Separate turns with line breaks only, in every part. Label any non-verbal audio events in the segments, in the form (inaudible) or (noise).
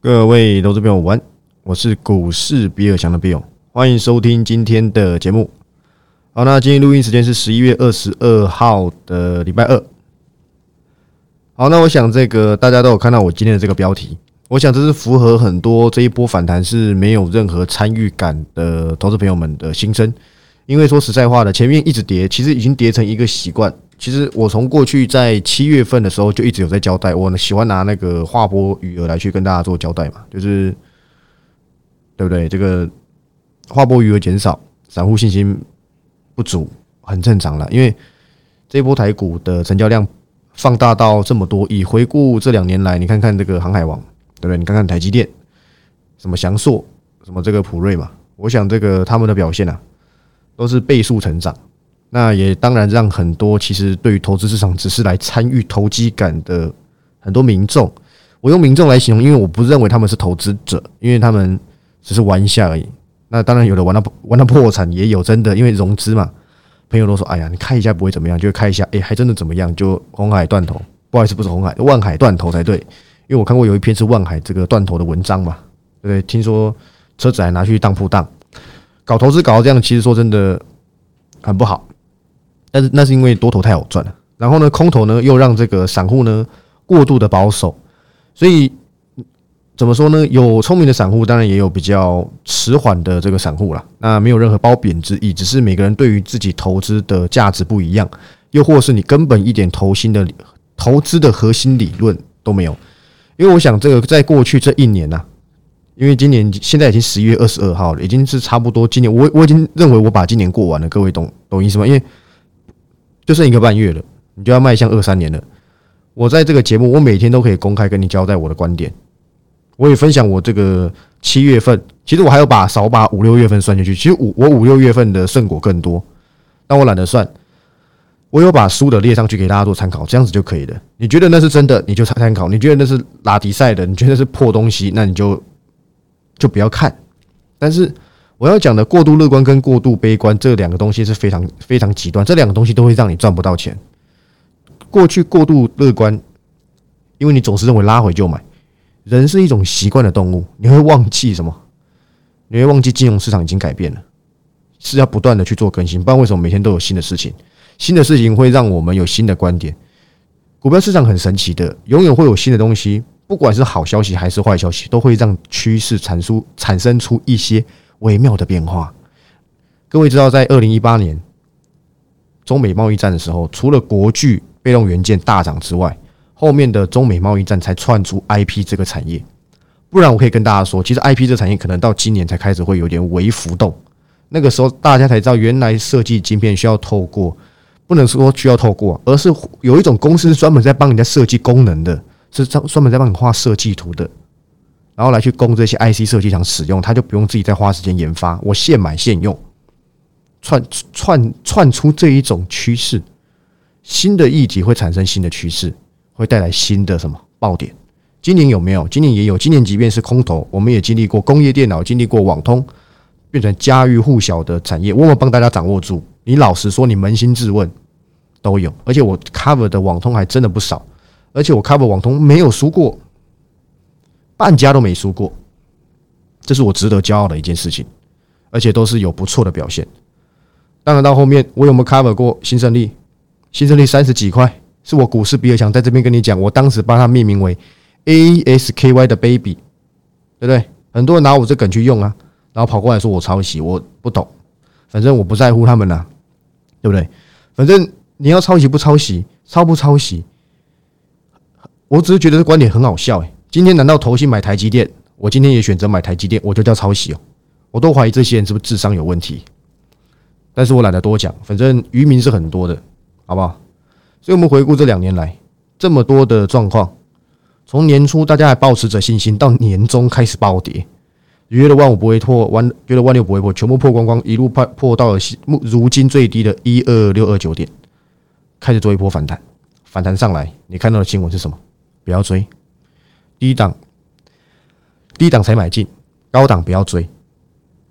各位投资朋友，晚安，我是股市比尔强的比友，欢迎收听今天的节目。好，那今天录音时间是十一月二十二号的礼拜二。好，那我想这个大家都有看到我今天的这个标题，我想这是符合很多这一波反弹是没有任何参与感的投资朋友们的心声。因为说实在话的，前面一直跌，其实已经跌成一个习惯。其实我从过去在七月份的时候就一直有在交代，我喜欢拿那个划波余额来去跟大家做交代嘛，就是对不对？这个划波余额减少，散户信心不足，很正常了。因为这波台股的成交量放大到这么多亿，回顾这两年来，你看看这个航海王，对不对？你看看台积电，什么翔硕，什么这个普瑞嘛，我想这个他们的表现啊，都是倍数成长。那也当然让很多其实对于投资市场只是来参与投机感的很多民众，我用民众来形容，因为我不认为他们是投资者，因为他们只是玩一下而已。那当然有的玩到 (laughs) 玩到破产也有真的，因为融资嘛，朋友都说：“哎呀，你开一下不会怎么样，就开一下，哎，还真的怎么样？就红海断头，不好意思，不是红海，万海断头才对，因为我看过有一篇是万海这个断头的文章嘛，对不对？听说车子还拿去当铺当，搞投资搞到这样，其实说真的很不好。”但是那是因为多头太好赚了，然后呢，空头呢又让这个散户呢过度的保守，所以怎么说呢？有聪明的散户，当然也有比较迟缓的这个散户啦。那没有任何褒贬之意，只是每个人对于自己投资的价值不一样，又或是你根本一点投心的投资的核心理论都没有。因为我想，这个在过去这一年呐，因为今年现在已经十一月二十二号了，已经是差不多今年我我已经认为我把今年过完了。各位懂懂意思吗？因为就剩一个半月了，你就要迈向二三年了。我在这个节目，我每天都可以公开跟你交代我的观点，我也分享我这个七月份。其实我还要把少把五六月份算进去。其实五我五六月份的胜果更多，但我懒得算。我有把输的列上去给大家做参考，这样子就可以了。你觉得那是真的，你就参参考；你觉得那是拉迪赛的，你觉得是破东西，那你就就不要看。但是。我要讲的过度乐观跟过度悲观这两个东西是非常非常极端，这两个东西都会让你赚不到钱。过去过度乐观，因为你总是认为拉回就买，人是一种习惯的动物，你会忘记什么？你会忘记金融市场已经改变了，是要不断的去做更新，不然为什么每天都有新的事情？新的事情会让我们有新的观点。股票市场很神奇的，永远会有新的东西，不管是好消息还是坏消息，都会让趋势产出产生出一些。微妙的变化，各位知道，在二零一八年中美贸易战的时候，除了国巨被动元件大涨之外，后面的中美贸易战才窜出 IP 这个产业。不然，我可以跟大家说，其实 IP 这产业可能到今年才开始会有点微浮动。那个时候，大家才知道，原来设计晶片需要透过，不能说需要透过，而是有一种公司专门在帮人家设计功能的，是专专门在帮你画设计图的。然后来去供这些 IC 设计厂使用，他就不用自己再花时间研发，我现买现用，串串串出这一种趋势，新的议题会产生新的趋势，会带来新的什么爆点？今年有没有？今年也有。今年即便是空头，我们也经历过工业电脑，经历过网通，变成家喻户晓的产业。我们帮大家掌握住。你老实说，你扪心自问，都有。而且我 cover 的网通还真的不少，而且我 cover 网通没有输过。半家都没输过，这是我值得骄傲的一件事情，而且都是有不错的表现。当然到后面我有没有 cover 过新胜利？新胜利三十几块，是我股市比尔强在这边跟你讲，我当时帮他命名为 ASKY 的 baby，对不对？很多人拿我这梗去用啊，然后跑过来说我抄袭，我不懂，反正我不在乎他们呐，对不对？反正你要抄袭不抄袭，抄不抄袭，我只是觉得这观点很好笑哎。今天难道投信买台积电？我今天也选择买台积电，我就叫抄袭哦！我都怀疑这些人是不是智商有问题。但是我懒得多讲，反正渔民是很多的，好不好？所以我们回顾这两年来这么多的状况，从年初大家还保持着信心，到年终开始暴跌，觉得万五不会破，万觉得万六不会破，全部破光光，一路破破到了目如今最低的一二六二九点，开始做一波反弹，反弹上来，你看到的新闻是什么？不要追。低档，低档才买进，高档不要追。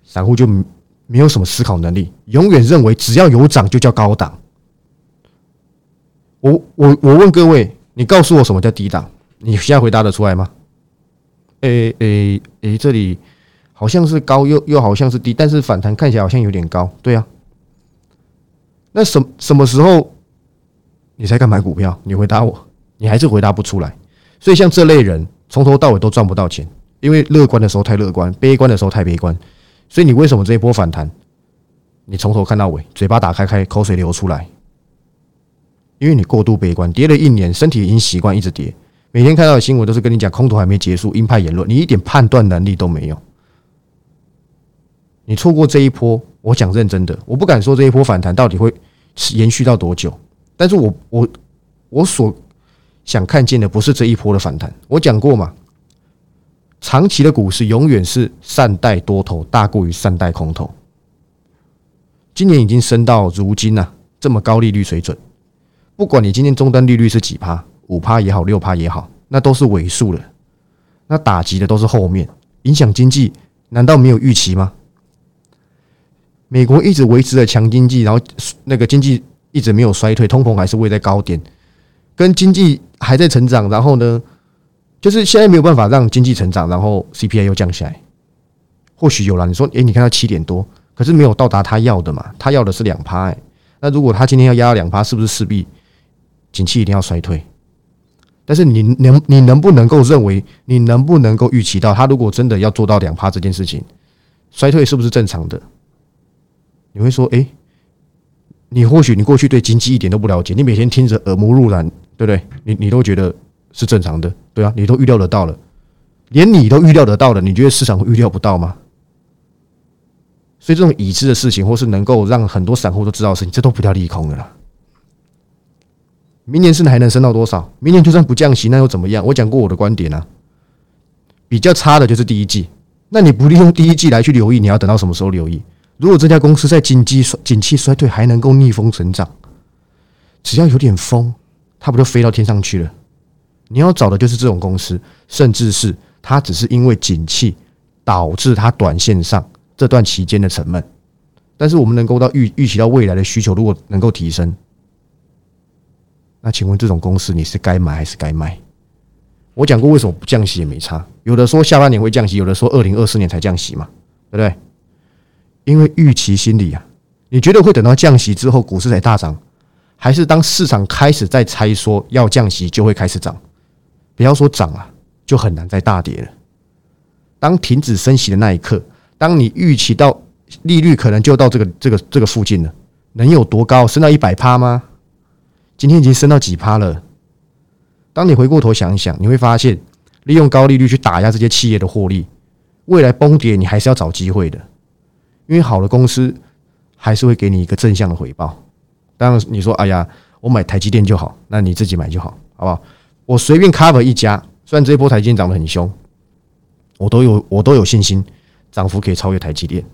散户就没有什么思考能力，永远认为只要有涨就叫高档。我我我问各位，你告诉我什么叫低档？你现在回答得出来吗？诶诶诶，这里好像是高，又又好像是低，但是反弹看起来好像有点高，对啊。那什什么时候你才敢买股票？你回答我，你还是回答不出来。所以像这类人，从头到尾都赚不到钱，因为乐观的时候太乐观，悲观的时候太悲观。所以你为什么这一波反弹，你从头看到尾，嘴巴打开开，口水流出来？因为你过度悲观，跌了一年，身体已经习惯一直跌，每天看到的新闻都是跟你讲空头还没结束，鹰派言论，你一点判断能力都没有。你错过这一波，我讲认真的，我不敢说这一波反弹到底会延续到多久，但是我我我所想看见的不是这一波的反弹。我讲过嘛，长期的股市永远是善待多头大过于善待空头。今年已经升到如今呐这么高利率水准。不管你今天终端利率是几趴，五趴也好，六趴也好，那都是尾数了。那打击的都是后面，影响经济，难道没有预期吗？美国一直维持着强经济，然后那个经济一直没有衰退，通膨还是位在高点，跟经济还在成长，然后呢，就是现在没有办法让经济成长，然后 CPI 又降下来。或许有了，你说，诶，你看到七点多，可是没有到达他要的嘛？他要的是两趴，那如果他今天要压两趴，是不是势必？景气一定要衰退，但是你能你能不能够认为你能不能够预期到，他如果真的要做到两趴这件事情，衰退是不是正常的？你会说，哎，你或许你过去对经济一点都不了解，你每天听着耳目入然，对不对？你你都觉得是正常的，对啊，你都预料得到了，连你都预料得到了，你觉得市场会预料不到吗？所以这种已知的事情，或是能够让很多散户都知道的事情，这都不叫利空的啦。明年是还能升到多少？明年就算不降息，那又怎么样？我讲过我的观点啊，比较差的就是第一季。那你不利用第一季来去留意，你要等到什么时候留意？如果这家公司在经济、景气衰退还能够逆风成长，只要有点风，它不就飞到天上去了？你要找的就是这种公司，甚至是它只是因为景气导致它短线上这段期间的沉闷，但是我们能够到预预期到未来的需求，如果能够提升。那请问这种公司你是该买还是该卖？我讲过为什么不降息也没差，有的说下半年会降息，有的说二零二四年才降息嘛，对不对？因为预期心理啊，你觉得会等到降息之后股市才大涨，还是当市场开始在猜说要降息就会开始涨？不要说涨啊，就很难再大跌了。当停止升息的那一刻，当你预期到利率可能就到这个这个这个附近了，能有多高？升到一百趴吗？今天已经升到几趴了？当你回过头想一想，你会发现，利用高利率去打压这些企业的获利，未来崩跌你还是要找机会的，因为好的公司还是会给你一个正向的回报。当然，你说哎呀，我买台积电就好，那你自己买就好，好不好？我随便 cover 一家，虽然这一波台积电涨得很凶，我都有我都有信心，涨幅可以超越台积电，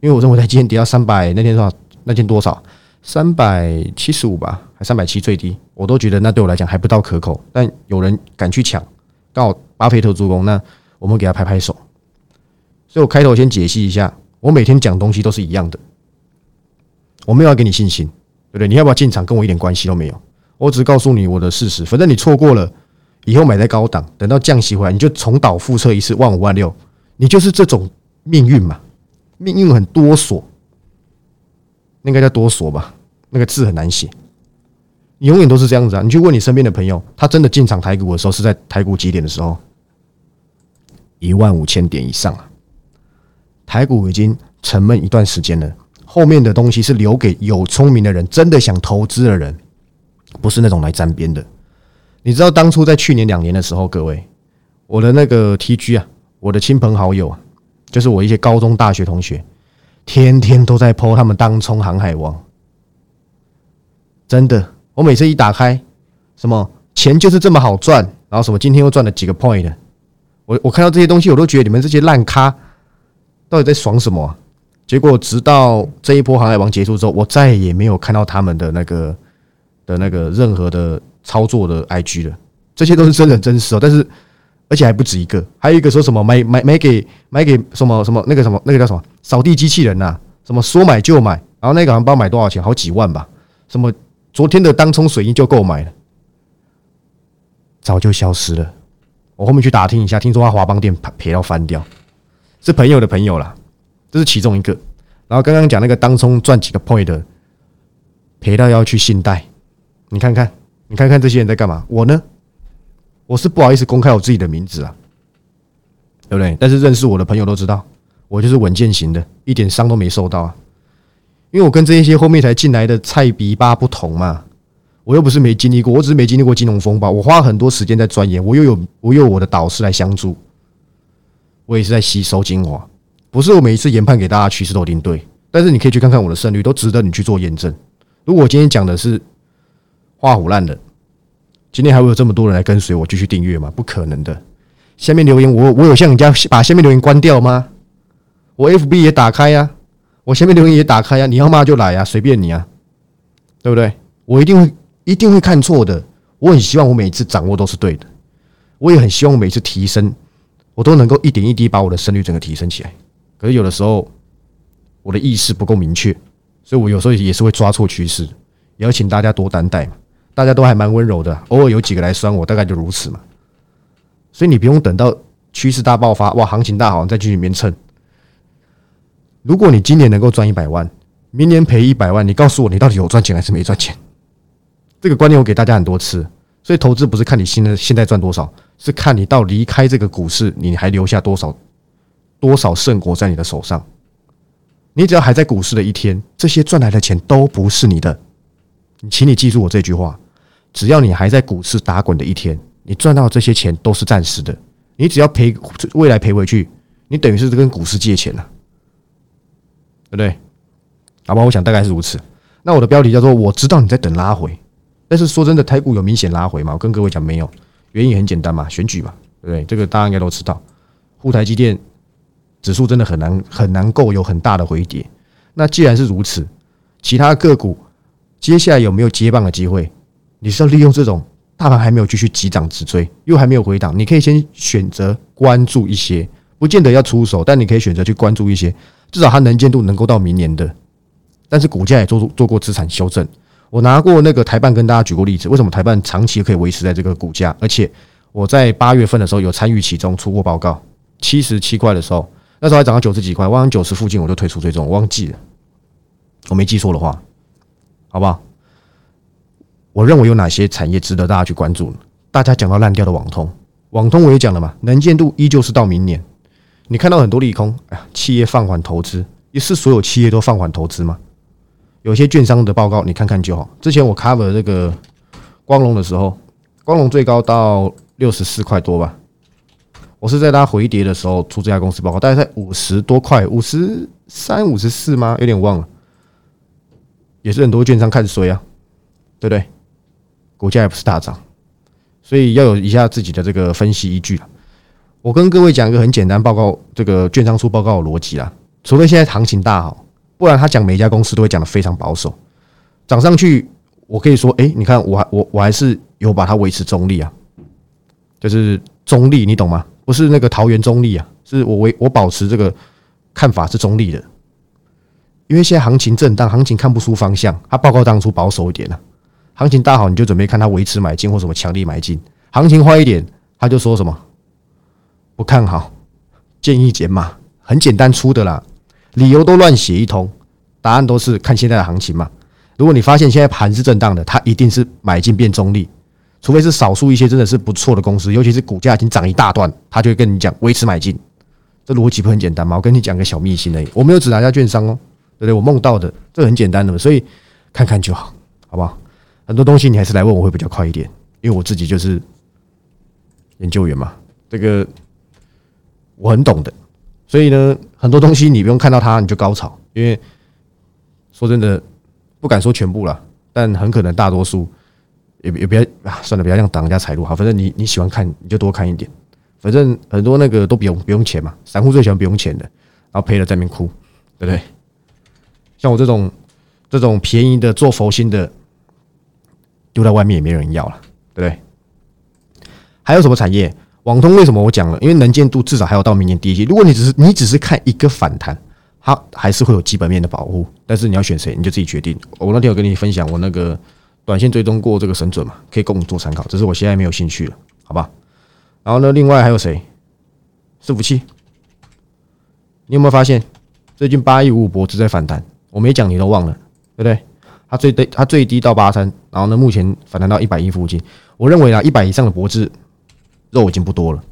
因为我认为台积电跌到三百那天多少？那天多少？三百七十五吧，还三百七最低，我都觉得那对我来讲还不到可口。但有人敢去抢，刚好巴菲特助攻，那我们给他拍拍手。所以我开头先解析一下，我每天讲东西都是一样的，我没有要给你信心，对不对？你要不要进场，跟我一点关系都没有。我只告诉你我的事实，反正你错过了，以后买在高档，等到降息回来，你就重蹈覆辙一次，万五万六，你就是这种命运嘛，命运很多锁。应该叫多索吧，那个字很难写。你永远都是这样子啊！你去问你身边的朋友，他真的进场台股的时候是在台股几点的时候？一万五千点以上啊！台股已经沉闷一段时间了，后面的东西是留给有聪明的人，真的想投资的人，不是那种来沾边的。你知道当初在去年两年的时候，各位，我的那个 T G 啊，我的亲朋好友啊，就是我一些高中、大学同学。天天都在 PO 他们当冲航海王，真的，我每次一打开，什么钱就是这么好赚，然后什么今天又赚了几个 point，我我看到这些东西，我都觉得你们这些烂咖到底在爽什么？结果直到这一波航海王结束之后，我再也没有看到他们的那个的那个任何的操作的 IG 了，这些都是真人真事哦，但是。而且还不止一个，还有一个说什么买买买给买给什么什么那个什么那个叫什么扫地机器人呐？什么说买就买，然后那个好像不知道买多少钱，好几万吧？什么昨天的当冲水印就购买了，早就消失了。我后面去打听一下，听说他华邦店赔到翻掉，是朋友的朋友啦，这是其中一个。然后刚刚讲那个当冲赚几个 point，赔到要去信贷，你看看，你看看这些人在干嘛？我呢，我是不好意思公开我自己的名字啊，对不对？但是认识我的朋友都知道，我就是稳健型的，一点伤都没受到啊。因为我跟这一些后面才进来的菜逼八不同嘛。我又不是没经历过，我只是没经历过金融风暴。我花很多时间在钻研，我又有我有我的导师来相助，我也是在吸收精华。不是我每一次研判给大家趋势都一定对，但是你可以去看看我的胜率，都值得你去做验证。如果我今天讲的是画虎烂的，今天还会有这么多人来跟随我继续订阅吗？不可能的。下面留言，我我有像人家把下面留言关掉吗？我 FB 也打开呀，我下面留言也打开呀，你要骂就来呀，随便你啊，对不对？我一定会。一定会看错的。我很希望我每次掌握都是对的，我也很希望每次提升，我都能够一点一滴把我的胜率整个提升起来。可是有的时候我的意识不够明确，所以我有时候也是会抓错趋势。也要请大家多担待嘛，大家都还蛮温柔的，偶尔有几个来酸我，大概就如此嘛。所以你不用等到趋势大爆发，哇，行情大好你再去里面蹭。如果你今年能够赚一百万，明年赔一百万，你告诉我你到底有赚钱还是没赚钱？这个观念我给大家很多次，所以投资不是看你现在现在赚多少，是看你到离开这个股市，你还留下多少多少胜果在你的手上。你只要还在股市的一天，这些赚来的钱都不是你的。你请你记住我这句话：只要你还在股市打滚的一天，你赚到这些钱都是暂时的。你只要赔未来赔回去，你等于是跟股市借钱了，对不对？好吧，我想大概是如此。那我的标题叫做“我知道你在等拉回”。但是说真的，台股有明显拉回吗？我跟各位讲没有，原因很简单嘛，选举嘛，对不对？这个大家应该都知道，沪台积电指数真的很难很难够有很大的回跌。那既然是如此，其他个股接下来有没有接棒的机会？你是要利用这种大盘还没有继续急涨直追，又还没有回档，你可以先选择关注一些，不见得要出手，但你可以选择去关注一些，至少它能见度能够到明年的，但是股价也做做过资产修正。我拿过那个台办跟大家举过例子，为什么台办长期可以维持在这个股价？而且我在八月份的时候有参与其中出过报告，七十七块的时候，那时候还涨到九十几块，我九十附近我就退出追踪，我忘记了，我没记错的话，好不好？我认为有哪些产业值得大家去关注呢？大家讲到烂掉的网通，网通我也讲了嘛，能见度依旧是到明年。你看到很多利空，哎呀，企业放缓投资，也是所有企业都放缓投资吗？有些券商的报告你看看就好。之前我 cover 这个光荣的时候，光荣最高到六十四块多吧。我是在它回跌的时候出这家公司报告，大概在五十多块，五十三、五十四吗？有点忘了。也是很多券商看衰啊，对不对？股价也不是大涨，所以要有一下自己的这个分析依据。我跟各位讲一个很简单报告，这个券商出报告的逻辑啦。除非现在行情大好。不然他讲每一家公司都会讲的非常保守，涨上去我可以说，哎，你看我还我我还是有把它维持中立啊，就是中立，你懂吗？不是那个桃园中立啊，是我维我保持这个看法是中立的，因为现在行情震荡，行情看不出方向，他报告当初保守一点了，行情大好你就准备看他维持买进或什么强力买进，行情坏一点他就说什么不看好，建议减码，很简单出的啦。理由都乱写一通，答案都是看现在的行情嘛。如果你发现现在盘是震荡的，它一定是买进变中立，除非是少数一些真的是不错的公司，尤其是股价已经涨一大段，他就会跟你讲维持买进。这逻辑不很简单吗？我跟你讲个小秘辛而已，我没有指哪家券商哦，对不对？我梦到的，这很简单的，所以看看就好，好不好？很多东西你还是来问我会比较快一点，因为我自己就是研究员嘛，这个我很懂的。所以呢，很多东西你不用看到它你就高潮，因为说真的，不敢说全部了，但很可能大多数也也别啊，算了，不要这样挡人家财路哈。反正你你喜欢看，你就多看一点。反正很多那个都不用不用钱嘛，散户最喜欢不用钱的，然后赔了在那边哭，对不对？像我这种这种便宜的做佛心的，丢在外面也没人要了，对不对？还有什么产业？网通为什么我讲了？因为能见度至少还有到明年第一季。如果你只是你只是看一个反弹，它还是会有基本面的保护。但是你要选谁，你就自己决定。我那天有跟你分享我那个短线追踪过这个神准嘛，可以供你做参考。只是我现在没有兴趣了，好吧？然后呢，另外还有谁？伺服器，你有没有发现最近八一五五博智在反弹？我没讲你都忘了，对不对？它最低它最低到八三，然后呢，目前反弹到一百一附近。我认为啊，一百以上的博智肉已经不多了，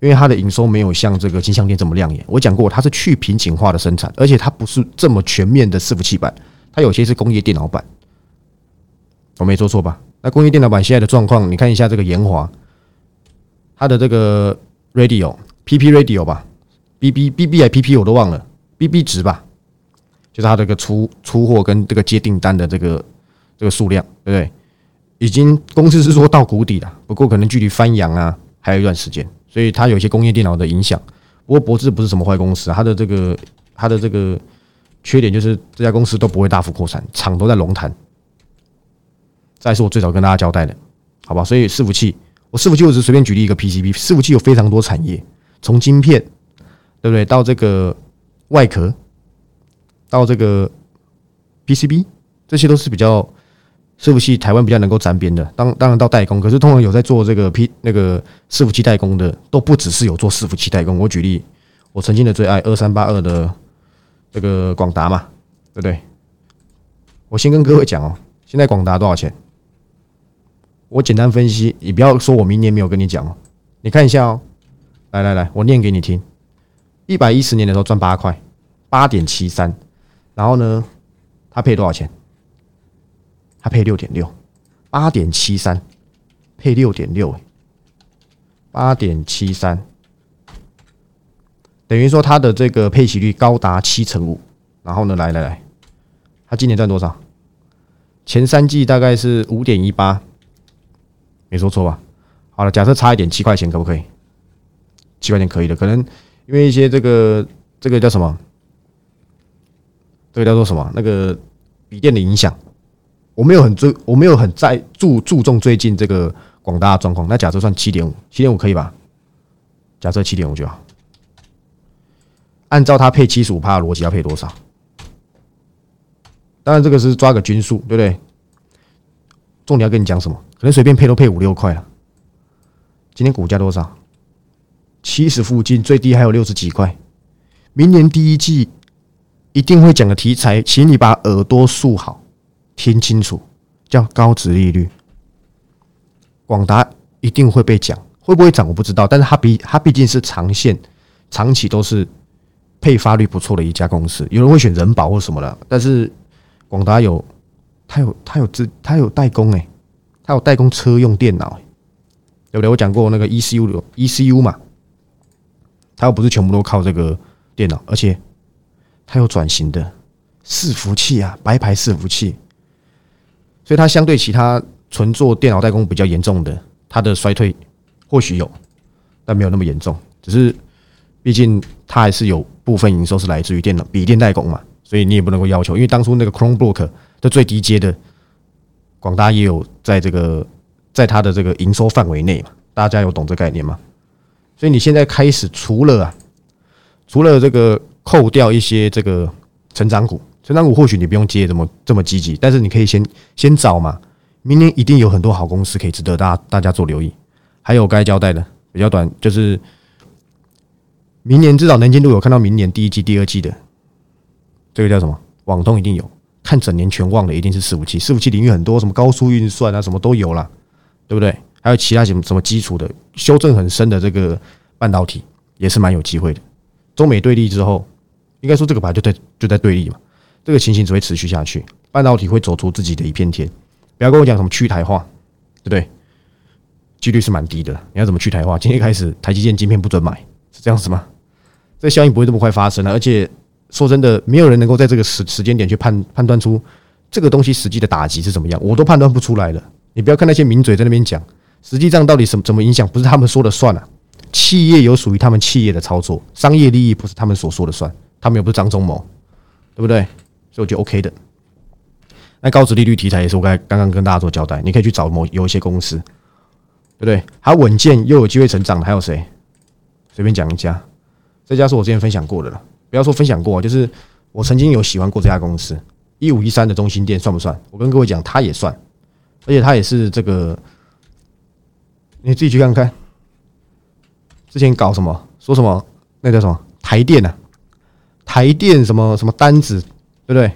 因为它的营收没有像这个金项店这么亮眼。我讲过，它是去瓶颈化的生产，而且它不是这么全面的伺服器板，它有些是工业电脑板。我没说错吧？那工业电脑板现在的状况，你看一下这个延华，它的这个 radio PP radio 吧，BB BB 还 PP 我都忘了，BB 值吧，就是它这个出出货跟这个接订单的这个这个数量，对不对？已经公司是说到谷底了，不过可能距离翻阳啊还有一段时间，所以它有些工业电脑的影响。不过博智不是什么坏公司，它的这个它的这个缺点就是这家公司都不会大幅扩产，厂都在龙潭。再是我最早跟大家交代的，好吧？所以伺服器，我伺服器我只是随便举例一个 PCB，伺服器有非常多产业，从晶片，对不对？到这个外壳，到这个 PCB，这些都是比较伺服器台湾比较能够沾边的。当当然到代工，可是通常有在做这个 P 那个伺服器代工的，都不只是有做伺服器代工。我举例，我曾经的最爱二三八二的这个广达嘛，对不对？我先跟各位讲哦，现在广达多少钱？我简单分析，你不要说我明年没有跟你讲哦。你看一下哦，来来来，我念给你听。一百一十年的时候赚八块，八点七三，然后呢，他配多少钱？他配六点六，八点七三配六点六，八点七三，等于说它的这个配息率高达七成五。然后呢，来来来，他今年赚多少？前三季大概是五点一八。没说错吧？好了，假设差一点七块钱，可不可以？七块钱可以的，可能因为一些这个这个叫什么？这个叫做什么？那个笔电的影响，我没有很注，我没有很在注注重最近这个广大状况。那假设算七点五，七点五可以吧？假设七点五就好。按照它配七十五帕的逻辑，要配多少？当然，这个是抓个均数，对不对？重点要跟你讲什么？可能随便配都配五六块了。今天股价多少？七十附近，最低还有六十几块。明年第一季一定会讲的题材，请你把耳朵竖好，听清楚，叫高值利率。广达一定会被讲，会不会涨我不知道，但是它比它毕竟是长线、长期都是配发率不错的一家公司。有人会选人保或什么的，但是广达有。他有他有自他有代工哎，他有代工车用电脑，对不对？我讲过那个 ECU ECU 嘛，他又不是全部都靠这个电脑，而且他有转型的伺服器啊，白牌伺服器，所以它相对其他纯做电脑代工比较严重的，它的衰退或许有，但没有那么严重。只是毕竟它还是有部分营收是来自于电脑笔电代工嘛，所以你也不能够要求，因为当初那个 Chromebook。的最低阶的广大也有在这个在它的这个营收范围内嘛？大家有懂这概念吗？所以你现在开始除了啊，除了这个扣掉一些这个成长股，成长股或许你不用接这么这么积极，但是你可以先先找嘛。明年一定有很多好公司可以值得大大家做留意。还有该交代的比较短，就是明年至少能见度有看到明年第一季、第二季的这个叫什么？网通一定有。看整年全旺的一定是伺服器，伺服器领域很多，什么高速运算啊，什么都有了，对不对？还有其他什么什么基础的修正很深的这个半导体也是蛮有机会的。中美对立之后，应该说这个牌就在就在对立嘛，这个情形只会持续下去，半导体会走出自己的一片天。不要跟我讲什么去台化，对不对？几率是蛮低的。你要怎么去台化？今天开始台积电晶片不准买，是这样子吗？这效应不会这么快发生了，而且。说真的，没有人能够在这个时时间点去判判断出这个东西实际的打击是怎么样，我都判断不出来了。你不要看那些名嘴在那边讲，实际上到底什么怎么影响，不是他们说了算啊。企业有属于他们企业的操作，商业利益不是他们所说的算，他们又不是张忠谋，对不对？所以我觉得 OK 的。那高值利率题材也是我刚刚刚跟大家做交代，你可以去找某有一些公司，对不对？还稳健又有机会成长的还有谁？随便讲一家，这家是我之前分享过的了。不要说分享过，就是我曾经有喜欢过这家公司，一五一三的中心店算不算？我跟各位讲，它也算，而且它也是这个，你自己去看看，之前搞什么说什么那叫什么台电啊，台电什么什么单子，对不对？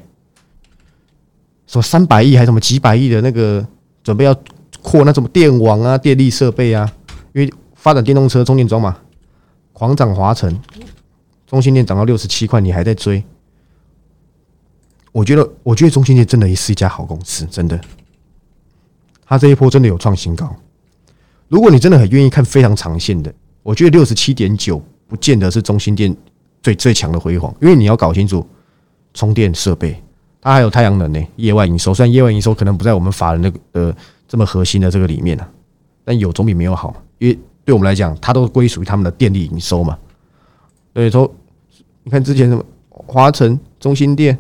什么三百亿还是什么几百亿的那个准备要扩那什么电网啊、电力设备啊，因为发展电动车、充电桩嘛，狂涨华晨，中心店涨到六十七块，你还在追？我觉得，我觉得中心店真的也是一家好公司，真的。它这一波真的有创新高。如果你真的很愿意看非常长线的，我觉得六十七点九不见得是中心店最最强的辉煌，因为你要搞清楚充电设备。它还有太阳能呢，业外营收，虽然业外营收可能不在我们法人那个呃这么核心的这个里面啊，但有总比没有好。因为对我们来讲，它都归属于他们的电力营收嘛。所以说，你看之前什么华晨、中心店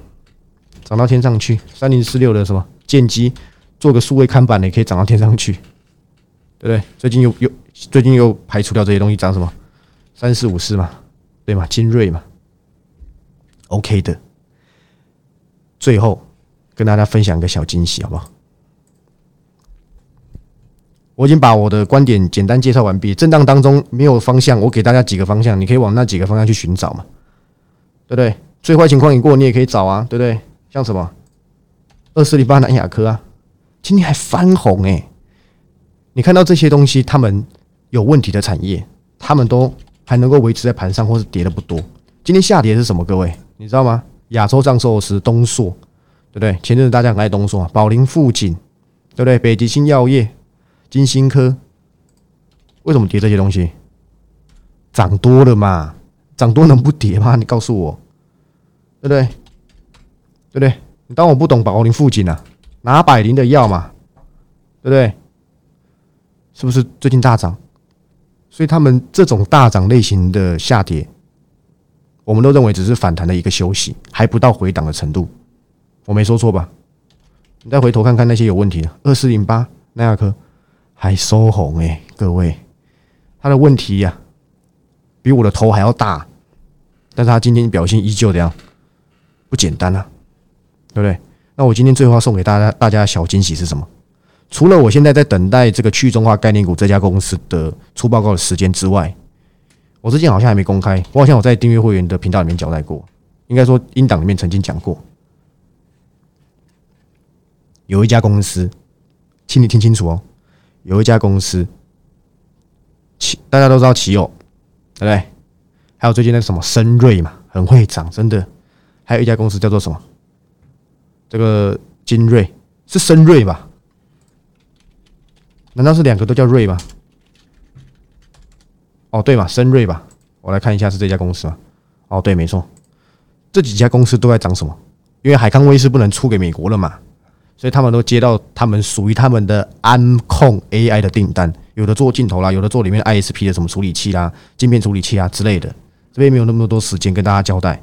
涨到天上去，三零四六的什么建机做个数位看板的也可以涨到天上去，对不对？最近又又最近又排除掉这些东西，涨什么三四五四嘛，对嘛？精锐嘛，OK 的。最后跟大家分享一个小惊喜，好不好？我已经把我的观点简单介绍完毕。震荡当中没有方向，我给大家几个方向，你可以往那几个方向去寻找嘛，对不对？最坏情况已过，你也可以找啊，对不对？像什么二四零八南亚科啊，今天还翻红哎！你看到这些东西，他们有问题的产业，他们都还能够维持在盘上，或是跌的不多。今天下跌是什么？各位，你知道吗？亚洲藏寿司、东硕，对不对？前阵子大家很爱东硕啊，宝林富锦，对不对？北极星药业、金星科，为什么跌这些东西？涨多了嘛，涨多能不跌吗？你告诉我，对不对？对不对？你当我不懂宝林附近啊？拿百灵的药嘛，对不对？是不是最近大涨？所以他们这种大涨类型的下跌。我们都认为只是反弹的一个休息，还不到回档的程度。我没说错吧？你再回头看看那些有问题的二四零八奈亚科还收红哎，各位，他的问题呀比我的头还要大，但是他今天表现依旧这样不简单啊，对不对？那我今天最后要送给大家大家小惊喜是什么？除了我现在在等待这个去中化概念股这家公司的出报告的时间之外。我之前好像还没公开，我好像我在订阅会员的频道里面交代过，应该说音档里面曾经讲过，有一家公司，请你听清楚哦，有一家公司，奇大家都知道奇友，对不对？还有最近那个什么深瑞嘛，很会涨，真的。还有一家公司叫做什么？这个金瑞是深瑞吧？难道是两个都叫瑞吗？哦，对嘛，深瑞吧，我来看一下是这家公司吗？哦，对，没错，这几家公司都在涨什么？因为海康威视不能出给美国了嘛，所以他们都接到他们属于他们的安控 AI 的订单，有的做镜头啦，有的做里面 ISP 的什么处理器啦、镜片处理器啊之类的。这边没有那么多时间跟大家交代。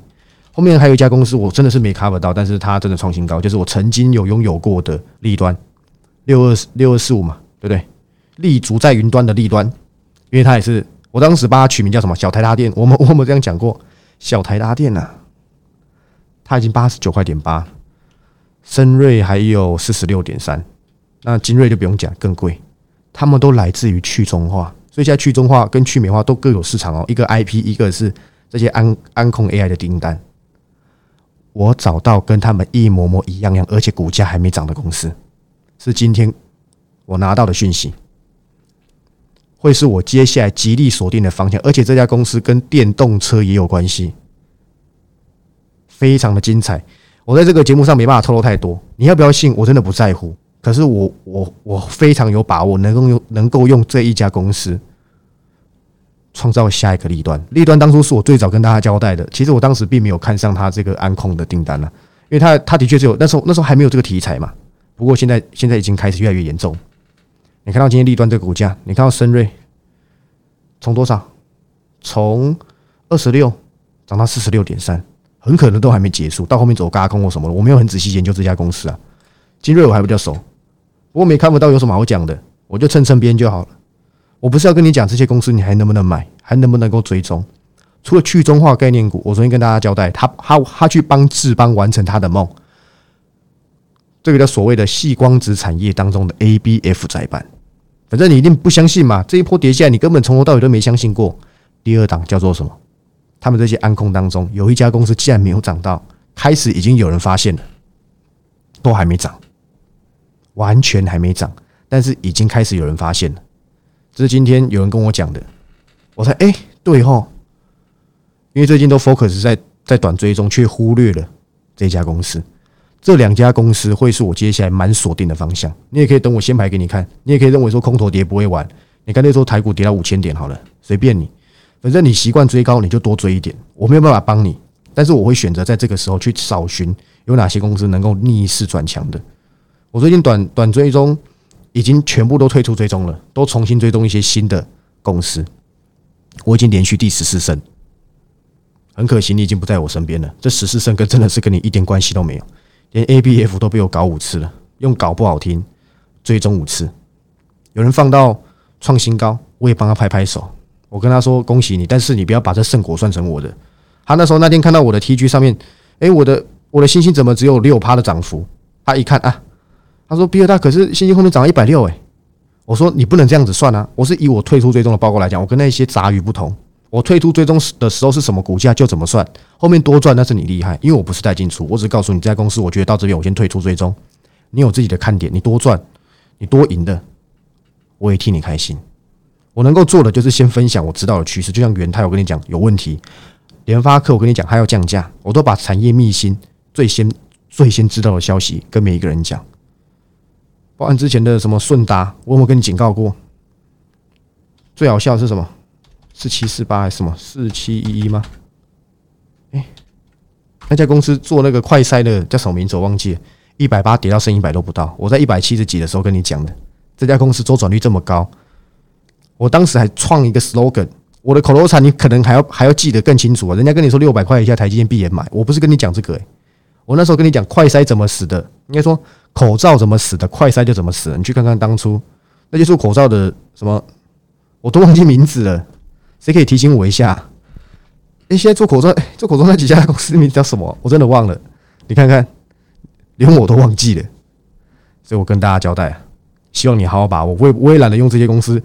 后面还有一家公司，我真的是没 cover 到，但是它真的创新高，就是我曾经有拥有过的立端六二六二四五嘛，对不对？立足在云端的立端，因为它也是。我当时把它取名叫什么？小台达电。我们我们这样讲过，小台达电呐，它已经八十九块点八，深瑞还有四十六点三，那精锐就不用讲，更贵。他们都来自于去中化，所以现在去中化跟去美化都各有市场哦。一个 IP，一个是这些安安控 AI 的订单。我找到跟他们一模模一样样，而且股价还没涨的公司，是今天我拿到的讯息。会是我接下来极力锁定的方向，而且这家公司跟电动车也有关系，非常的精彩。我在这个节目上没办法透露太多，你要不要信？我真的不在乎。可是我我我非常有把握，能够用能够用这一家公司创造下一个利端。利端当初是我最早跟大家交代的，其实我当时并没有看上他这个安控的订单了，因为他他的确是有那时候那时候还没有这个题材嘛。不过现在现在已经开始越来越严重。你看到今天利端这个股价，你看到深瑞从多少？从二十六涨到四十六点三，很可能都还没结束。到后面走嘎空或什么的，我没有很仔细研究这家公司啊。金瑞我还比较熟，不过没看不到有什么好讲的，我就蹭蹭边就好了。我不是要跟你讲这些公司你还能不能买，还能不能够追踪？除了去中化概念股，我昨天跟大家交代，他他他去帮智邦完成他的梦。这个叫所谓的细光子产业当中的 ABF 载板，反正你一定不相信嘛。这一波跌下，你根本从头到尾都没相信过。第二档叫做什么？他们这些安控当中，有一家公司竟然没有涨到，开始已经有人发现了，都还没涨，完全还没涨，但是已经开始有人发现了。这是今天有人跟我讲的，我猜，哎，对吼，因为最近都 focus 在在短追中，却忽略了这家公司。这两家公司会是我接下来蛮锁定的方向。你也可以等我先排给你看，你也可以认为说空头跌不会完。你干脆说台股跌到五千点好了，随便你。反正你习惯追高，你就多追一点。我没有办法帮你，但是我会选择在这个时候去找寻有哪些公司能够逆势转强的。我最近短短追踪已经全部都退出追踪了，都重新追踪一些新的公司。我已经连续第十四胜，很可惜你已经不在我身边了。这十四胜跟真的是跟你一点关系都没有，连 A、B、F 都被我搞五次了，用搞不好听，追踪五次，有人放到创新高，我也帮他拍拍手。我跟他说恭喜你，但是你不要把这胜果算成我的。他那时候那天看到我的 TG 上面，哎，我的我的星星怎么只有六趴的涨幅？他一看啊，他说比尔大可是星星后面涨了一百六哎。我说你不能这样子算啊，我是以我退出追踪的报告来讲，我跟那些杂鱼不同。我退出追踪的时候是什么股价就怎么算，后面多赚那是你厉害，因为我不是带进出，我只告诉你这家公司，我觉得到这边我先退出追踪。你有自己的看点，你多赚，你多赢的，我也替你开心。我能够做的就是先分享我知道的趋势，就像元泰，我跟你讲有问题；联发科，我跟你讲它要降价，我都把产业秘辛最先最先知道的消息跟每一个人讲。包含之前的什么顺达，我有没有跟你警告过？最好笑的是什么？四七四八还是什么四七一一吗？哎，那家公司做那个快筛的叫什么名字？我忘记了。一百八跌到剩一百都不到，我在一百七十几的时候跟你讲的，这家公司周转率这么高。我当时还创一个 slogan，我的口头禅你可能还要还要记得更清楚啊！人家跟你说六百块以下台积电闭眼买，我不是跟你讲这个诶，我那时候跟你讲快筛怎么死的，应该说口罩怎么死的，快筛就怎么死。你去看看当初那些做口罩的什么，我都忘记名字了，谁可以提醒我一下？哎，现在做口罩，做口罩那几家公司名字叫什么？我真的忘了。你看看，连我都忘记了，所以我跟大家交代，希望你好好把握。我也我也懒得用这些公司。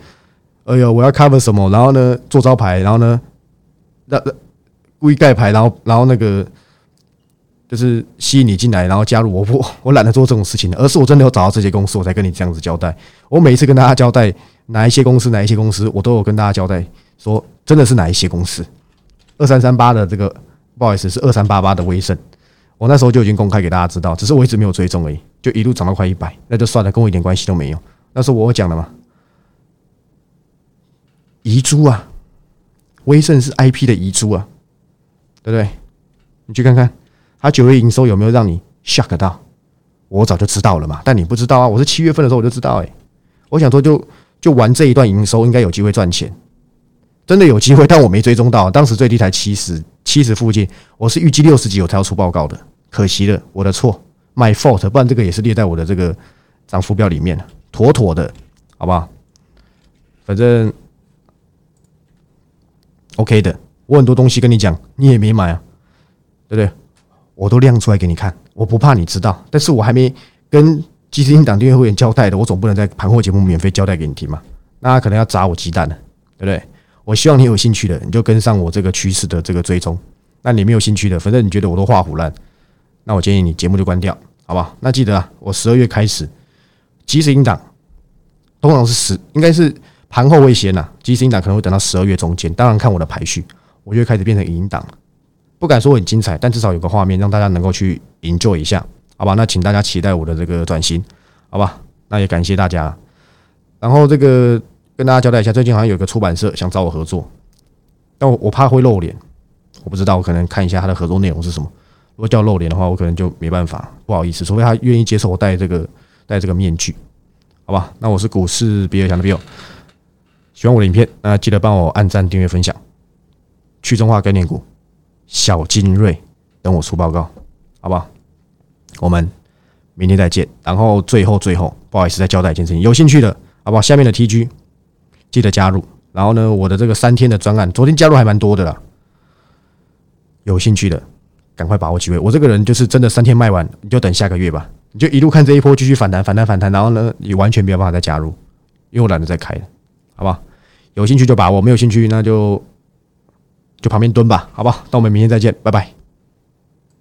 哎呦，我要 cover 什么？然后呢，做招牌，然后呢，那那故意盖牌，然后然后那个就是吸引你进来，然后加入我。不，(laughs) 我懒得做这种事情，而是我真的有找到这些公司，我才跟你这样子交代。我每一次跟大家交代哪一些公司，哪一些公司，我都有跟大家交代，说真的是哪一些公司。二三三八的这个不好意思，是二三八八的威盛，我那时候就已经公开给大家知道，只是我一直没有追踪而已，就一路涨到快一百，那就算了，跟我一点关系都没有。那是我讲的嘛。遗珠啊，威盛是 IP 的遗珠啊，对不对？你去看看，它九月营收有没有让你 shock 到？我早就知道了嘛，但你不知道啊。我是七月份的时候我就知道，哎，我想说就就玩这一段营收，应该有机会赚钱，真的有机会，但我没追踪到，当时最低才七十七十附近，我是预计六十几我才要出报告的，可惜了，我的错，my fault，不然这个也是列在我的这个涨幅表里面妥妥的，好不好？反正。OK 的，我很多东西跟你讲，你也没买啊，对不对？我都亮出来给你看，我不怕你知道，但是我还没跟基金党订阅会员交代的，我总不能在盘后节目免费交代给你听嘛？那可能要砸我鸡蛋了，对不对？我希望你有兴趣的，你就跟上我这个趋势的这个追踪。那你没有兴趣的，反正你觉得我都画虎烂，那我建议你节目就关掉，好不好？那记得啊，我十二月开始基金党通常是十，应该是。盘后会先呐，基金档可能会等到十二月中间。当然看我的排序，我就会开始变成影档不敢说很精彩，但至少有个画面让大家能够去营救一下，好吧？那请大家期待我的这个转型，好吧？那也感谢大家。然后这个跟大家交代一下，最近好像有个出版社想找我合作，但我我怕会露脸，我不知道，我可能看一下他的合作内容是什么。如果叫露脸的话，我可能就没办法，不好意思，除非他愿意接受我戴这个戴这个面具，好吧？那我是股市比尔强的比尔。喜欢我的影片，那记得帮我按赞、订阅、分享。去中化概念股，小金瑞，等我出报告，好不好？我们明天再见。然后最后最后，不好意思再交代一件事情，有兴趣的，好不好？下面的 TG 记得加入。然后呢，我的这个三天的专案，昨天加入还蛮多的啦。有兴趣的，赶快把握机会。我这个人就是真的三天卖完，你就等下个月吧。你就一路看这一波继续反弹、反弹、反弹，然后呢，你完全没有办法再加入，因为我懒得再开了，好不好？有兴趣就把握没有兴趣那就就旁边蹲吧好吧那我们明天再见拜拜。